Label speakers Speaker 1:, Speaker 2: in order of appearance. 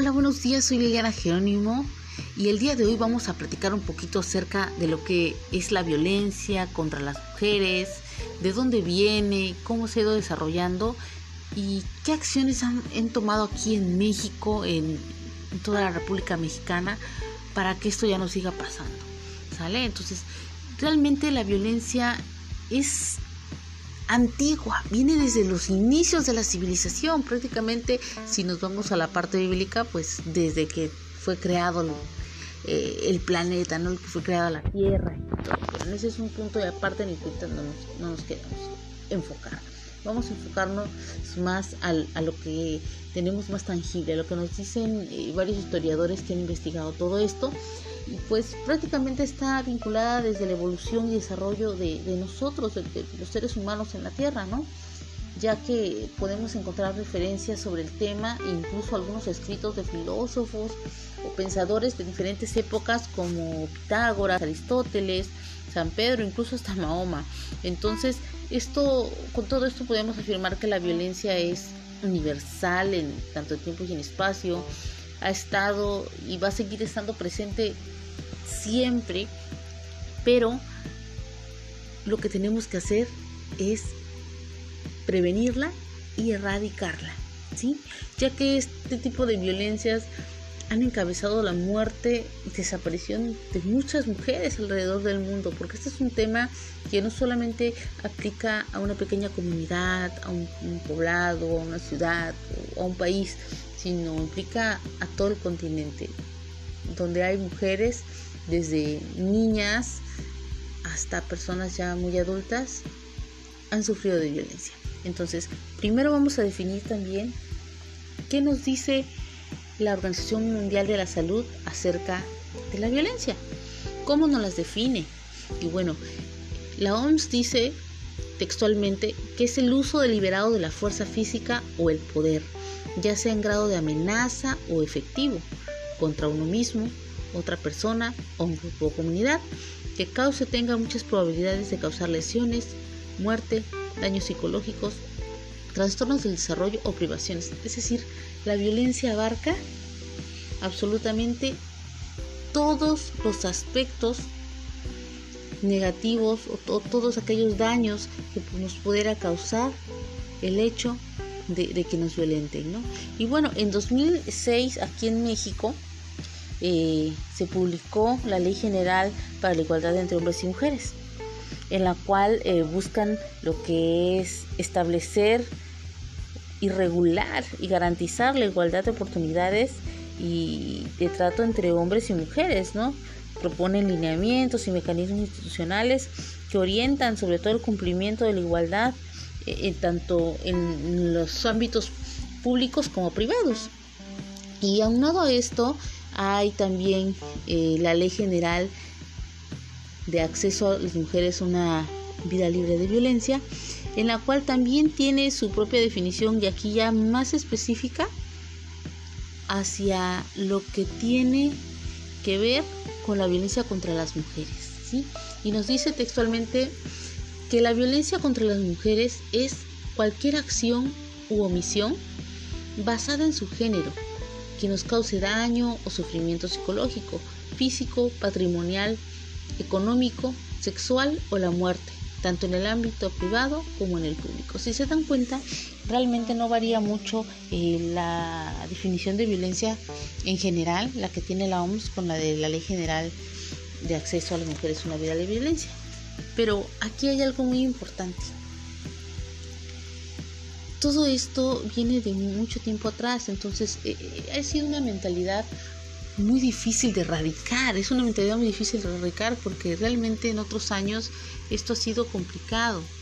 Speaker 1: Hola, buenos días, soy Liliana Jerónimo y el día de hoy vamos a platicar un poquito acerca de lo que es la violencia contra las mujeres, de dónde viene, cómo se ha ido desarrollando y qué acciones han, tomado aquí en México, en, en toda la República Mexicana, para que esto ya no siga pasando. ¿Sale? Entonces, realmente la violencia es antigua, viene desde los inicios de la civilización, prácticamente si nos vamos a la parte bíblica, pues desde que fue creado eh, el planeta, ¿no? que fue creada la Tierra. Pero ese es un punto de aparte ni no nos, no nos queremos enfocar. Vamos a enfocarnos más al, a lo que tenemos más tangible, a lo que nos dicen eh, varios historiadores que han investigado todo esto pues prácticamente está vinculada desde la evolución y desarrollo de, nosotros, de, los seres humanos en la Tierra, ¿no? ya que podemos encontrar referencias sobre el tema, incluso algunos escritos de filósofos o pensadores de diferentes épocas como Pitágoras, Aristóteles, San Pedro, incluso hasta Mahoma. Entonces, esto, con todo esto podemos afirmar que la violencia es universal en tanto tiempo y en espacio, ha estado y va a seguir estando presente siempre, pero lo que tenemos que hacer es prevenirla y erradicarla, ¿sí? Ya que este tipo de violencias han encabezado la muerte y desaparición de muchas mujeres alrededor del mundo, porque este es un tema que no solamente aplica a una pequeña comunidad, a un, poblado, a una ciudad a un país, sino implica a todo el continente, donde hay mujeres desde niñas hasta personas ya muy adultas han sufrido de violencia. Entonces, primero vamos a definir también qué nos dice la Organización Mundial de la Salud acerca de la violencia, cómo nos las define. Y bueno, la OMS dice textualmente que es el uso deliberado de la fuerza física o el poder, ya sea en grado de amenaza o efectivo, contra uno mismo, otra persona o un grupo o comunidad que cause tenga muchas probabilidades de causar lesiones, muerte, daños psicológicos, trastornos del desarrollo o privaciones. Es decir, la violencia abarca absolutamente todos los aspectos negativos o, todos aquellos daños que nos pudiera causar el hecho de, que nos violenten. ¿no? Y bueno, en 2006 aquí en México eh, se publicó la Ley General para la Igualdad entre Hombres y Mujeres, en la cual eh, buscan lo que es establecer y regular y garantizar la igualdad de oportunidades y de trato entre hombres y mujeres, ¿no? Proponen lineamientos y mecanismos institucionales que orientan sobre todo el cumplimiento de la igualdad eh, tanto en los ámbitos públicos como privados. Y aunado a esto, hay también eh, la ley general de acceso a las mujeres a una vida libre de violencia, en la cual también tiene su propia definición y aquí ya más específica hacia lo que tiene que ver con la violencia contra las mujeres. ¿sí? Y nos dice textualmente que la violencia contra las mujeres es cualquier acción u omisión basada en su género que nos cause daño o sufrimiento psicológico, físico, patrimonial, económico, sexual o la muerte, tanto en el ámbito privado como en el público. Si se dan cuenta, realmente no varía mucho eh, la definición de violencia en general, la que tiene la OMS con la de la Ley General de Acceso a las Mujeres a una vida de violencia. Pero aquí hay algo muy importante todo esto viene de mucho tiempo atrás, entonces eh, eh, ha sido una mentalidad muy difícil de erradicar, es una mentalidad muy difícil de erradicar porque realmente en otros años esto ha sido complicado.